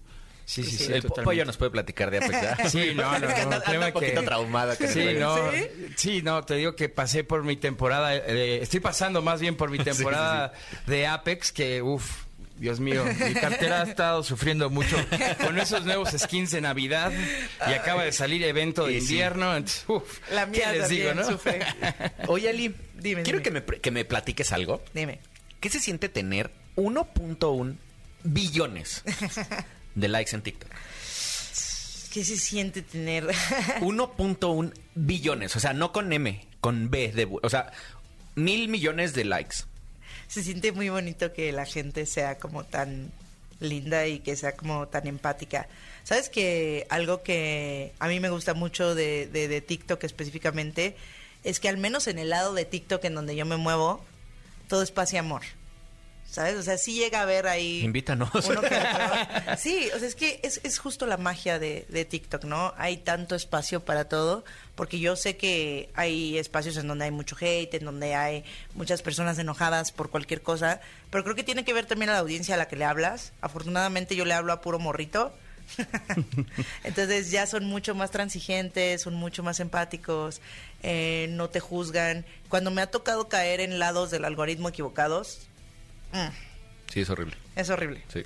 Sí, sí, Sí, el totalmente. pollo nos puede platicar de Apex, ¿verdad? Sí, no, no, un poquito que- traumada. que Sí, no, ¿Sí? sí, no, te digo que pasé por mi temporada, eh, estoy pasando más bien por mi temporada de Apex que, uff, Dios mío, mi cartera ha estado sufriendo mucho con esos nuevos skins de Navidad y acaba de salir evento de sí. invierno, entonces, uf, La mía ¿qué les digo, no? sufre. Oye, Ali, Dime, quiero dime. Que, me, pre- que me platiques algo. Dime. ¿Qué se siente tener 1.1 billones de likes en TikTok? ¿Qué se siente tener? 1.1 billones, o sea, no con M, con B de... O sea, mil millones de likes. se siente muy bonito que la gente sea como tan linda y que sea como tan empática. ¿Sabes que algo que a mí me gusta mucho de, de, de TikTok específicamente es que al menos en el lado de TikTok en donde yo me muevo, todo es paz y amor. ¿Sabes? O sea, sí llega a haber ahí... Invítanos. uno que otro. Sí, o sea, es que es, es justo la magia de, de TikTok, ¿no? Hay tanto espacio para todo, porque yo sé que hay espacios en donde hay mucho hate, en donde hay muchas personas enojadas por cualquier cosa, pero creo que tiene que ver también a la audiencia a la que le hablas. Afortunadamente yo le hablo a puro morrito. Entonces ya son mucho más transigentes, son mucho más empáticos, eh, no te juzgan. Cuando me ha tocado caer en lados del algoritmo equivocados, mm, Sí, es horrible. es horrible. Sí.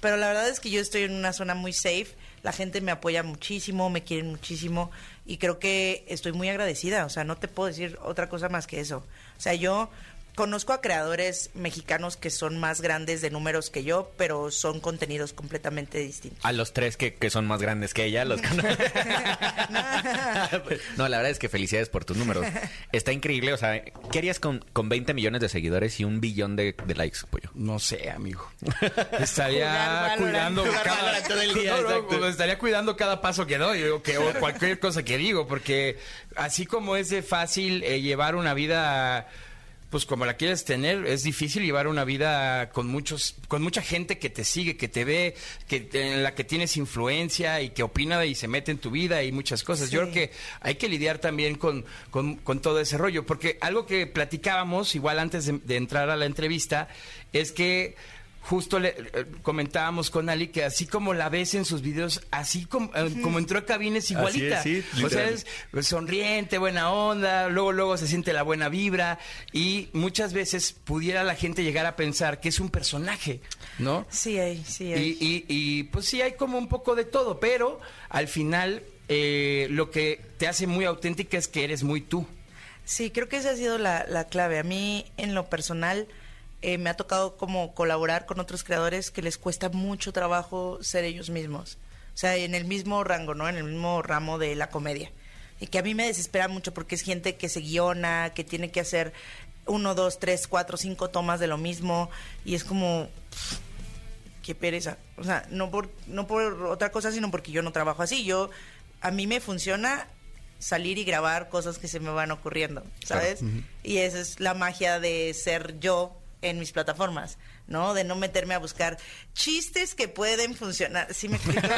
Pero la verdad es que yo estoy en una zona muy safe. La gente me apoya muchísimo, me quieren muchísimo y creo que estoy muy agradecida. O sea, no te puedo decir otra cosa más que eso. O sea, yo conozco a creadores mexicanos que son más grandes de números que yo, pero son contenidos completamente distintos. A los tres que, que son más grandes que ella, los No, la verdad es que felicidades por tus números. Está increíble, o sea, ¿qué harías con, con 20 millones de seguidores y un billón de, de likes, pollo? No sé, amigo. Jugar Estaría Valorant. cuidando Jugar cada Valorant todo el día, No, no, exacto. estaría cuidando cada paso que doy o, que, o cualquier cosa que digo, porque así como es de fácil eh, llevar una vida pues como la quieres tener, es difícil llevar una vida con muchos, con mucha gente que te sigue, que te ve, que en la que tienes influencia y que opina y se mete en tu vida y muchas cosas. Yo creo que hay que lidiar también con, con, con todo ese rollo, porque algo que platicábamos, igual antes de, de entrar a la entrevista, es que justo le eh, comentábamos con Ali que así como la ves en sus videos, así como, eh, como entró a cabina es igualita. sí, o sea, es sonriente, buena onda, luego luego se siente la buena vibra y muchas veces pudiera la gente llegar a pensar que es un personaje, ¿no? Sí, hay, sí, hay. Y, y- y, pues sí, hay como un poco de todo, pero al final eh, lo que te hace muy auténtica es que eres muy tú. Sí, creo que esa ha sido la, la clave. A mí, en lo personal, eh, me ha tocado como colaborar con otros creadores que les cuesta mucho trabajo ser ellos mismos. O sea, en el mismo rango, ¿no? En el mismo ramo de la comedia. Y que a mí me desespera mucho porque es gente que se guiona, que tiene que hacer uno, dos, tres, cuatro, cinco tomas de lo mismo. Y es como, qué pereza. O sea, no por, no por otra cosa, sino porque yo no trabajo así. Yo, a mí me funciona salir y grabar cosas que se me van ocurriendo, ¿sabes? Y esa es la magia de ser yo en mis plataformas, ¿no? De no meterme a buscar chistes que pueden funcionar. ¿Sí me explico?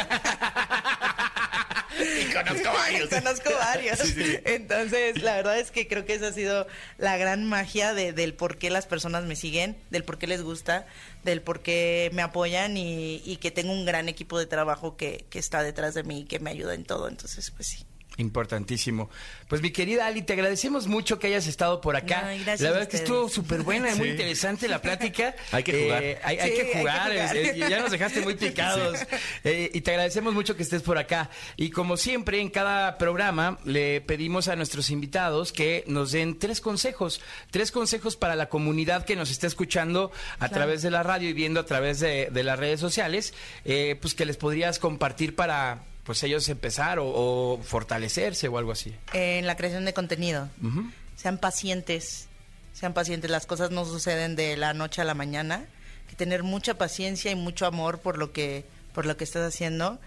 Y conozco varios. Conozco varios. Entonces, la verdad es que creo que esa ha sido la gran magia de- del por qué las personas me siguen, del por qué les gusta, del por qué me apoyan y, y que tengo un gran equipo de trabajo que, que está detrás de mí y que me ayuda en todo. Entonces, pues sí. Importantísimo. Pues mi querida Ali, te agradecemos mucho que hayas estado por acá. La verdad es que estuvo súper buena, muy interesante la plática. Hay que jugar. Eh, hay, hay Sí, que hay que jugar. jugar. eh, eh, ya nos dejaste muy picados. Eh, y te agradecemos mucho que estés por acá. Y como siempre, en cada programa le pedimos a nuestros invitados que nos den tres consejos. Tres consejos para la comunidad que nos está escuchando a través de la radio y viendo a través de, de las redes sociales. eh, pues que les podrías compartir para pues ellos empezar o, o fortalecerse o algo así. En la creación de contenido. Sean pacientes. Sean pacientes. Las cosas no suceden de la noche a la mañana. Hay que tener mucha paciencia y mucho amor por lo que, por lo que estás haciendo.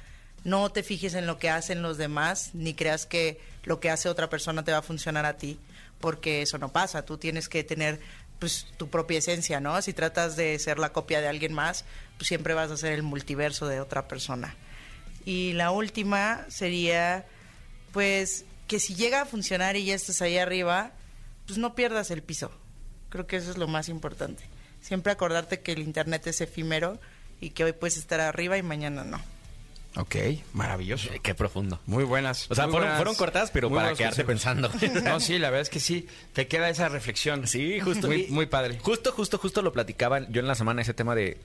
No te fijes en lo que hacen los demás, ni creas que lo que hace otra persona te va a funcionar a ti, porque eso no pasa. Tú tienes que tener pues tu propia esencia, ¿no? Si tratas de ser la copia de alguien más, pues siempre vas a ser el multiverso de otra persona. Y la última sería, pues, que si llega a funcionar y ya estás ahí arriba, pues no pierdas el piso. Creo que eso es lo más importante. Siempre acordarte que el Internet es efímero y que hoy puedes estar arriba y mañana no. Ok, maravilloso. Qué profundo. Muy buenas. O sea, fueron, buenas- fueron cortadas, pero muy para quedarte consejos. pensando. No, sí, la verdad es que sí. Te queda esa reflexión. Sí, justo. Muy, muy padre. Justo, justo, justo lo platicaban yo en la semana ese tema de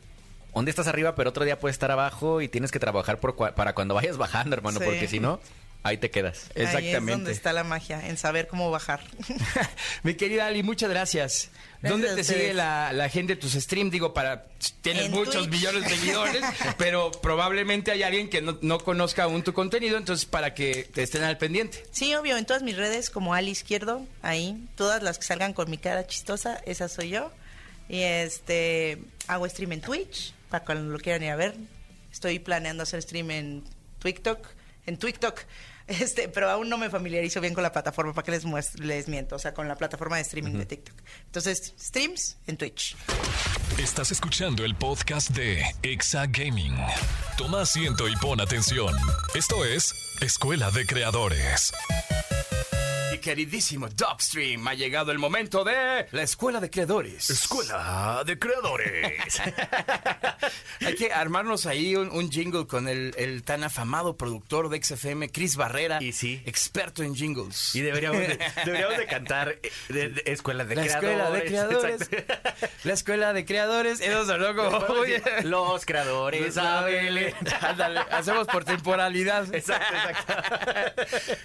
dónde estás arriba, pero otro día puedes estar abajo y tienes que trabajar por cua- para cuando vayas bajando, hermano, Sí. porque si no, Ahí te quedas. Ahí es donde Exactamente. está la magia, en saber cómo bajar. Mi querida Ali, muchas gracias. ¿Dónde te sigue la, la gente de tus streams? Digo, para tienes En muchos Twitch. millones de seguidores, pero probablemente hay alguien que no, no conozca aún tu contenido, entonces para que te estén al pendiente. Sí, obvio, en todas mis redes como Ali Izquierdo, ahí, todas las que salgan con mi cara chistosa, esa soy yo. Y este, hago stream en Twitch, para cuando lo quieran ir a ver. Estoy planeando hacer stream en TikTok, en TikTok. Este, pero aún no me familiarizo bien con la plataforma, para que les muest- les miento, o sea, con la plataforma de streaming de TikTok. Entonces, streams en Twitch. Estás escuchando el podcast de Exa Gaming. Toma asiento y pon atención. Esto es Escuela de Creadores. Queridísimo Dubstream, ha llegado el momento de la Escuela de Creadores. Escuela de Creadores. Hay que armarnos ahí un, un jingle con el, el tan afamado productor de XFM, Chris Barrera. Y sí. Experto en jingles. Y deberíamos de, deberíamos de cantar eh, de- de Escuela de la Creadores. Escuela de Creadores. Exacto. La Escuela de Creadores. Eso sonó como... Los creadores. Ándale, hacemos por temporalidad. Exacto, exacto.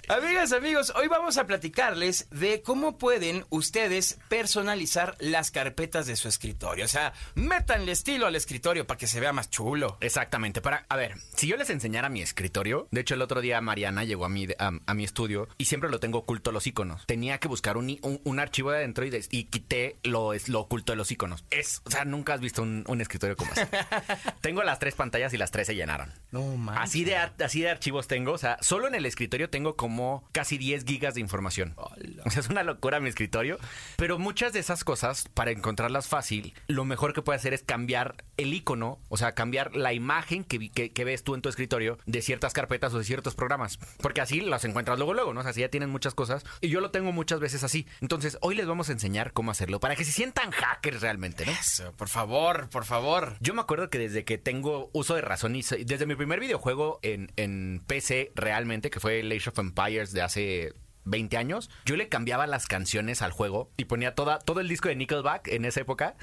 Amigas, amigos, hoy vamos a platicarles de cómo pueden ustedes personalizar las carpetas de su escritorio. O sea, métanle estilo al escritorio para que se vea más chulo. Exactamente. Para, a ver, si yo les enseñara mi escritorio, de hecho el otro día Mariana llegó a mi, a, a mi estudio y siempre lo tengo oculto los iconos. Tenía que buscar un, un, un archivo de adentro y, quité lo, es, lo oculto de los iconos. Es, o sea, nunca has visto un, un escritorio como ese. tengo las tres pantallas y las tres se llenaron. No manches. Así de, así de archivos tengo. O sea, solo en el escritorio tengo como casi 10 gigas de información. O sea, es una locura mi escritorio. Pero muchas de esas cosas, para encontrarlas fácil, lo mejor que puedes hacer es cambiar el icono, o sea, cambiar la imagen que, que, que ves tú en tu escritorio de ciertas carpetas o de ciertos programas. Porque así las encuentras luego, luego, ¿no? O sea, así ya tienen muchas cosas. Y yo lo tengo muchas veces así. Entonces, hoy les vamos a enseñar cómo hacerlo para que se sientan hackers realmente, ¿no? Eso, por favor, por favor. Yo me acuerdo que desde que tengo uso de razón y desde mi primer videojuego en, en PC realmente, que fue el Age of Empires de hace 20 años, yo le cambiaba las canciones al juego y ponía toda, todo el disco de Nickelback en esa época.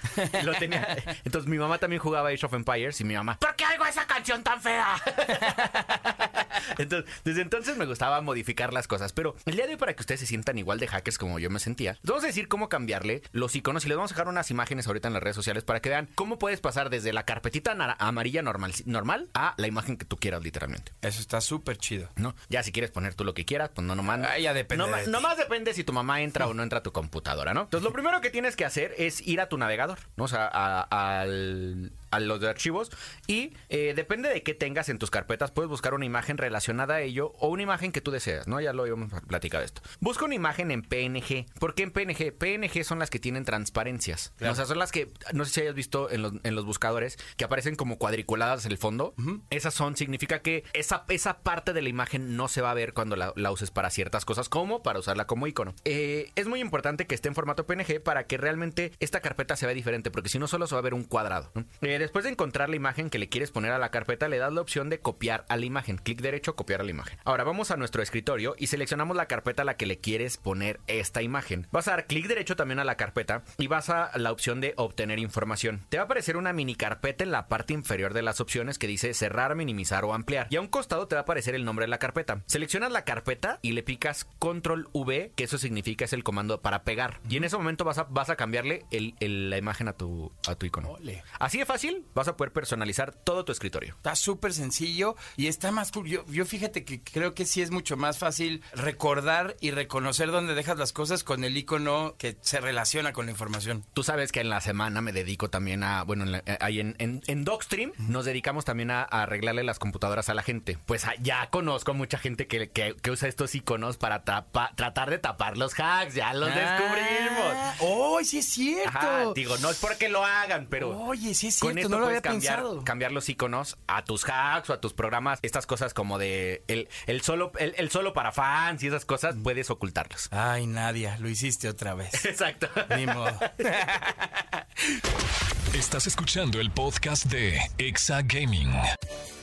Lo tenía. Entonces mi mamá también jugaba Age of Empires y mi mamá, ¿por qué hago esa canción tan fea? Entonces, desde entonces me gustaba modificar las cosas, pero el día de hoy para que ustedes se sientan igual de hackers como yo me sentía, les vamos a decir cómo cambiarle los iconos y les vamos a dejar unas imágenes ahorita en las redes sociales para que vean cómo puedes pasar desde la carpetita amarilla normal, normal a la imagen que tú quieras literalmente. Eso está súper chido. ¿No? Ya si quieres poner tú lo que quieras, pues no nomás. Ah, ya depende Noma- de ti. nomás depende si tu mamá entra o no entra a tu computadora, ¿no? Entonces lo primero que tienes que hacer es ir a tu navegador, ¿no? O sea, a, al- a los de archivos y eh, depende de qué tengas en tus carpetas, puedes buscar una imagen relacionada a ello o una imagen que tú deseas, ¿no? Ya lo habíamos platicado esto. Busca una imagen en PNG. ¿Por qué en PNG? PNG son las que tienen transparencias. Claro. O sea, son las que, no sé si hayas visto en los, en los buscadores, que aparecen como cuadriculadas en el fondo. Esas son, significa que esa, esa parte de la imagen no se va a ver cuando la, la uses para ciertas cosas, como para usarla como icono. Eh, es muy importante que esté en formato PNG para que realmente esta carpeta se vea diferente, porque si no, solo se va a ver un cuadrado. ¿no? Eh, después de encontrar la imagen que le quieres poner a la carpeta, le das la opción de copiar a la imagen. Clic derecho, copiar a la imagen. Ahora vamos a nuestro escritorio y seleccionamos la carpeta a la que le quieres poner esta imagen. Vas a dar clic derecho también a la carpeta y vas a la opción de obtener información. Te va a aparecer una mini carpeta en la parte inferior de las opciones que dice cerrar, minimizar o ampliar. Y a un costado te va a aparecer el nombre de la carpeta. Seleccionas la carpeta y le picas control V, que eso significa es el comando para pegar. Y en ese momento vas a, vas a cambiarle el- el- la imagen a tu, a tu icono. Ole. Así de fácil, vas a poder personalizar todo tu escritorio. Está súper sencillo y está más cool. Yo, yo fíjate que creo que sí es mucho más fácil recordar y reconocer dónde dejas las cosas con el icono que se relaciona con la información. Tú sabes que en la semana me dedico también a, bueno, en la- eh, ahí en, en, en Docstream nos dedicamos también a, a arreglarle las computadoras a la gente. Pues ah, ya conozco mucha gente que, que- que usa estos iconos para tapa- tratar de tapar los hacks, ya los descubrimos. Ah, ¡Oh, sí es cierto! Ajá, digo, no es porque lo hagan, pero Oye, sí es con cierto, esto no lo puedes había cambiar, pensado. cambiar los iconos a tus hacks o a tus programas. Estas cosas como de el, el solo el, el solo para fans y esas cosas, puedes ocultarlos. Ay, Nadia, lo hiciste otra vez. Exacto. Ni modo. Estás escuchando el podcast de Exa Gaming.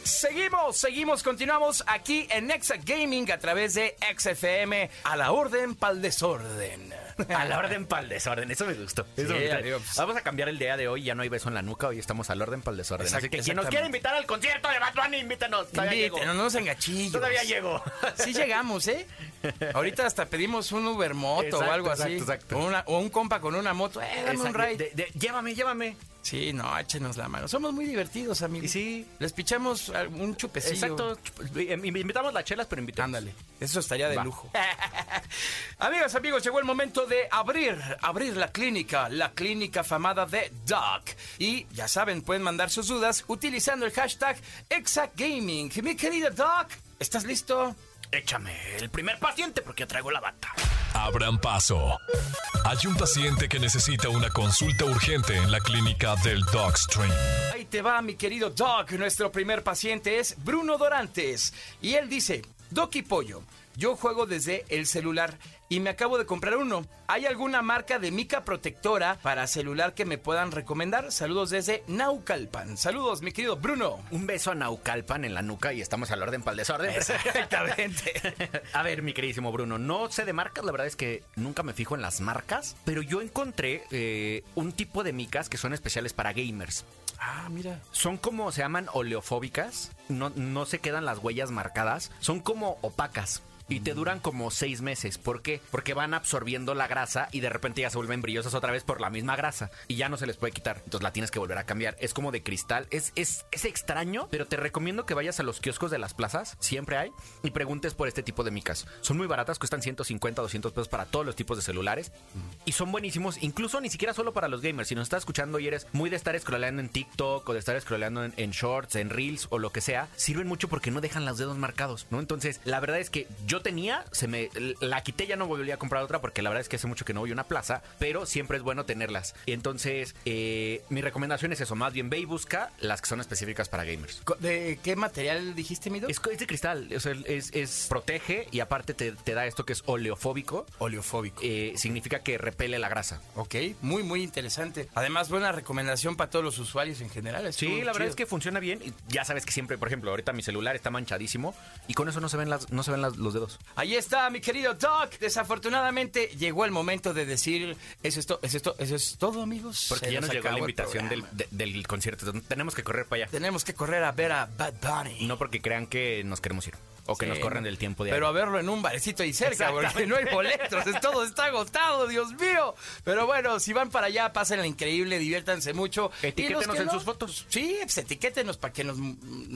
Seguimos, seguimos, continuamos aquí en Exa Gaming a través de XFM a la orden pa'l desorden. A la orden pa'l desorden, eso me gustó. Eso Sí, me gustó. Vamos a cambiar el día de hoy, ya no hay beso en la nuca, hoy estamos al orden pa'l desorden. Así que quien nos quiera invitar al concierto de Bunny, invítanos. Invítenos, no nos engachillos. Todavía llego. Sí llegamos, ¿eh? Ahorita hasta pedimos un Uber moto o Exacto, algo así. exacto, exacto. O, una- o un compa con una moto. Eh, dame un Exacto. ride. De- de- llévame, llévame. Sí, no, échenos la mano. Somos muy divertidos, amigos. Y sí. Les pichamos eh, un chupecillo. Exacto. Em- Invitamos las chelas, pero invitamos. Ándale, eso estaría de Va. lujo. Amigas, amigos, llegó el momento de abrir, abrir la clínica, la clínica famada de Doc. Y ya saben, pueden mandar sus dudas utilizando el hashtag ExaGaming. Mi querido Doc, ¿estás listo? Échame el primer paciente porque yo traigo la bata. Abran paso. Hay un paciente que necesita una consulta urgente en la clínica del Dogstream. Ahí te va, mi querido Doc. Nuestro primer paciente es Bruno Dorantes. Y él dice, Doc y Pollo, yo juego desde el celular y me acabo de comprar uno. ¿Hay alguna marca de mica protectora para celular que me puedan recomendar? Saludos desde Naucalpan. Saludos, mi querido Bruno. Un beso a Naucalpan en la nuca y estamos al orden para el desorden. Exactamente. A ver, mi queridísimo Bruno, no sé de marcas, la verdad es que nunca me fijo en las marcas, pero yo encontré eh, un tipo de micas que son especiales para gamers. ah, mira. Son como, se llaman oleofóbicas, no, no se quedan las huellas marcadas, son como opacas. Y te duran como seis meses. ¿Por qué? Porque van absorbiendo la grasa y de repente ya se vuelven brillosas otra vez por la misma grasa. Y ya no se les puede quitar. Entonces la tienes que volver a cambiar. Es como de cristal. Es, es, es extraño, pero te recomiendo que vayas a los kioscos de las plazas. Siempre hay. Y preguntes por este tipo de micas. Son muy baratas, cuestan 150, 200 pesos para todos los tipos de celulares. Y son buenísimos. Incluso ni siquiera solo para los gamers. Si nos estás escuchando y eres muy de estar scrolleando en TikTok o de estar scrolleando en, en shorts, en reels o lo que sea, sirven mucho porque no dejan los dedos marcados, ¿no? Entonces, la verdad es que yo tenía, se me la quité, ya no volví a comprar otra porque la verdad es que hace mucho que no voy a una plaza, pero siempre es bueno tenerlas. Entonces, eh, mi recomendación es eso, más bien ve y busca las que son específicas para gamers. ¿De qué material dijiste, mi Doc? Es, es de cristal, o sea, es, es- protege y aparte te, te da esto que es oleofóbico. oleofóbico. eh, significa que repele la grasa. Ok, muy, muy interesante. Además, buena recomendación para todos los usuarios en general. Sí, la verdad es que funciona bien. Y Ya sabes que siempre, por ejemplo, ahorita mi celular está manchadísimo y con eso no se ven las, no se ven las- los dedos. Ahí está, mi querido Doc. Desafortunadamente llegó el momento de decir eso es, to- eso es, to- eso es todo, amigos. Porque Se ya nos llegó la invitación del, de- del concierto. Tenemos que correr para allá. Tenemos que correr a ver a Bad Bunny. No porque crean que nos queremos ir o que Sí, nos corren del tiempo de Pero a verlo en un barecito ahí cerca, porque no hay boletos, es- todo está agotado, Dios mío. Pero bueno, si van para allá, pásenla increíble, diviértanse mucho. Etiquétenos en no, sus fotos. Sí, pues etiquétenos para que nos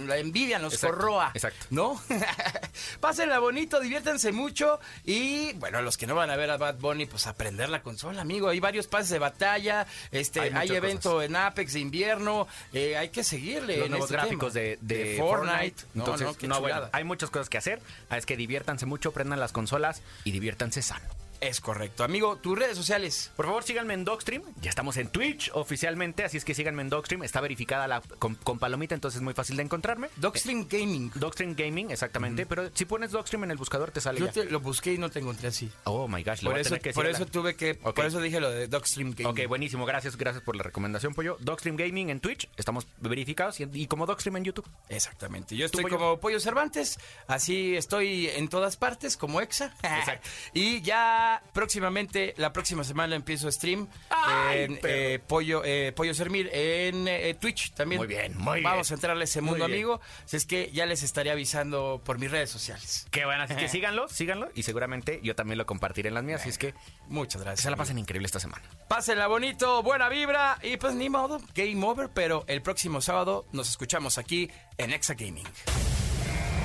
la envidia nos Exacto, corroa. exacto. ¿No? pásenla bonito, diviértanse mucho. Y bueno, los que no van a ver a Bad Bunny, pues aprender la consola, amigo. Hay varios pases de batalla, este, Hay evento en Apex de invierno, eh, hay que seguirle. los en nuevos este gráficos tema. de, de Fortnite. Fortnite. No, Entonces, no, no, bueno, hay muchas cosas que hacer. Es que diviértanse mucho, prendan las consolas y diviértanse sano. Es correcto. Amigo, tus redes sociales. Por favor, síganme en Dogstream. Ya estamos en Twitch oficialmente, así es que síganme en Dogstream. Está verificada la, con, con palomita, entonces es muy fácil de encontrarme. Dogstream Gaming. Dogstream Gaming, exactamente. Pero si pones Dogstream en el buscador, te sale Yo ya. te lo busqué y no te encontré así. Oh my gosh, le Por voy a eso, tener que por a eso la- tuve que, por eso dije lo de Dogstream Gaming. Ok, buenísimo. Gracias, gracias por la recomendación, Pollo. Dogstream Gaming en Twitch. Estamos verificados y, y como Dogstream en YouTube. Exactamente. Yo estoy Pollo? como Pollo Cervantes, así estoy en todas partes, como Exa. Exacto. y ya próximamente, la próxima semana empiezo stream ¡Ay, en perro! eh, Pollo, eh, Pollo Sermir en eh, Twitch también. Muy bien, muy bien. Vamos a entrarle a ese mundo, amigo. Así es que ya les estaré avisando por mis redes sociales. Qué bueno, así que síganlo, síganlo. Y seguramente yo también lo compartiré en las mías. Así es que Muchas gracias. se la amigo. pasen increíble esta semana. Pásenla bonito, buena vibra y pues ni modo, game over, pero el próximo sábado nos escuchamos aquí en Exa Gaming.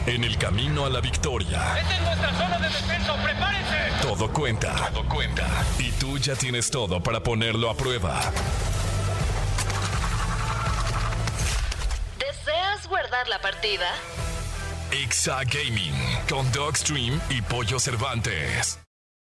En el camino a la victoria, ¡Esta es nuestra zona de defensa! ¡Prepárense! todo cuenta. Todo cuenta. Y tú ya tienes todo para ponerlo a prueba. ¿Deseas guardar la partida? Exa Gaming con Dogstream y Pollo Cervantes.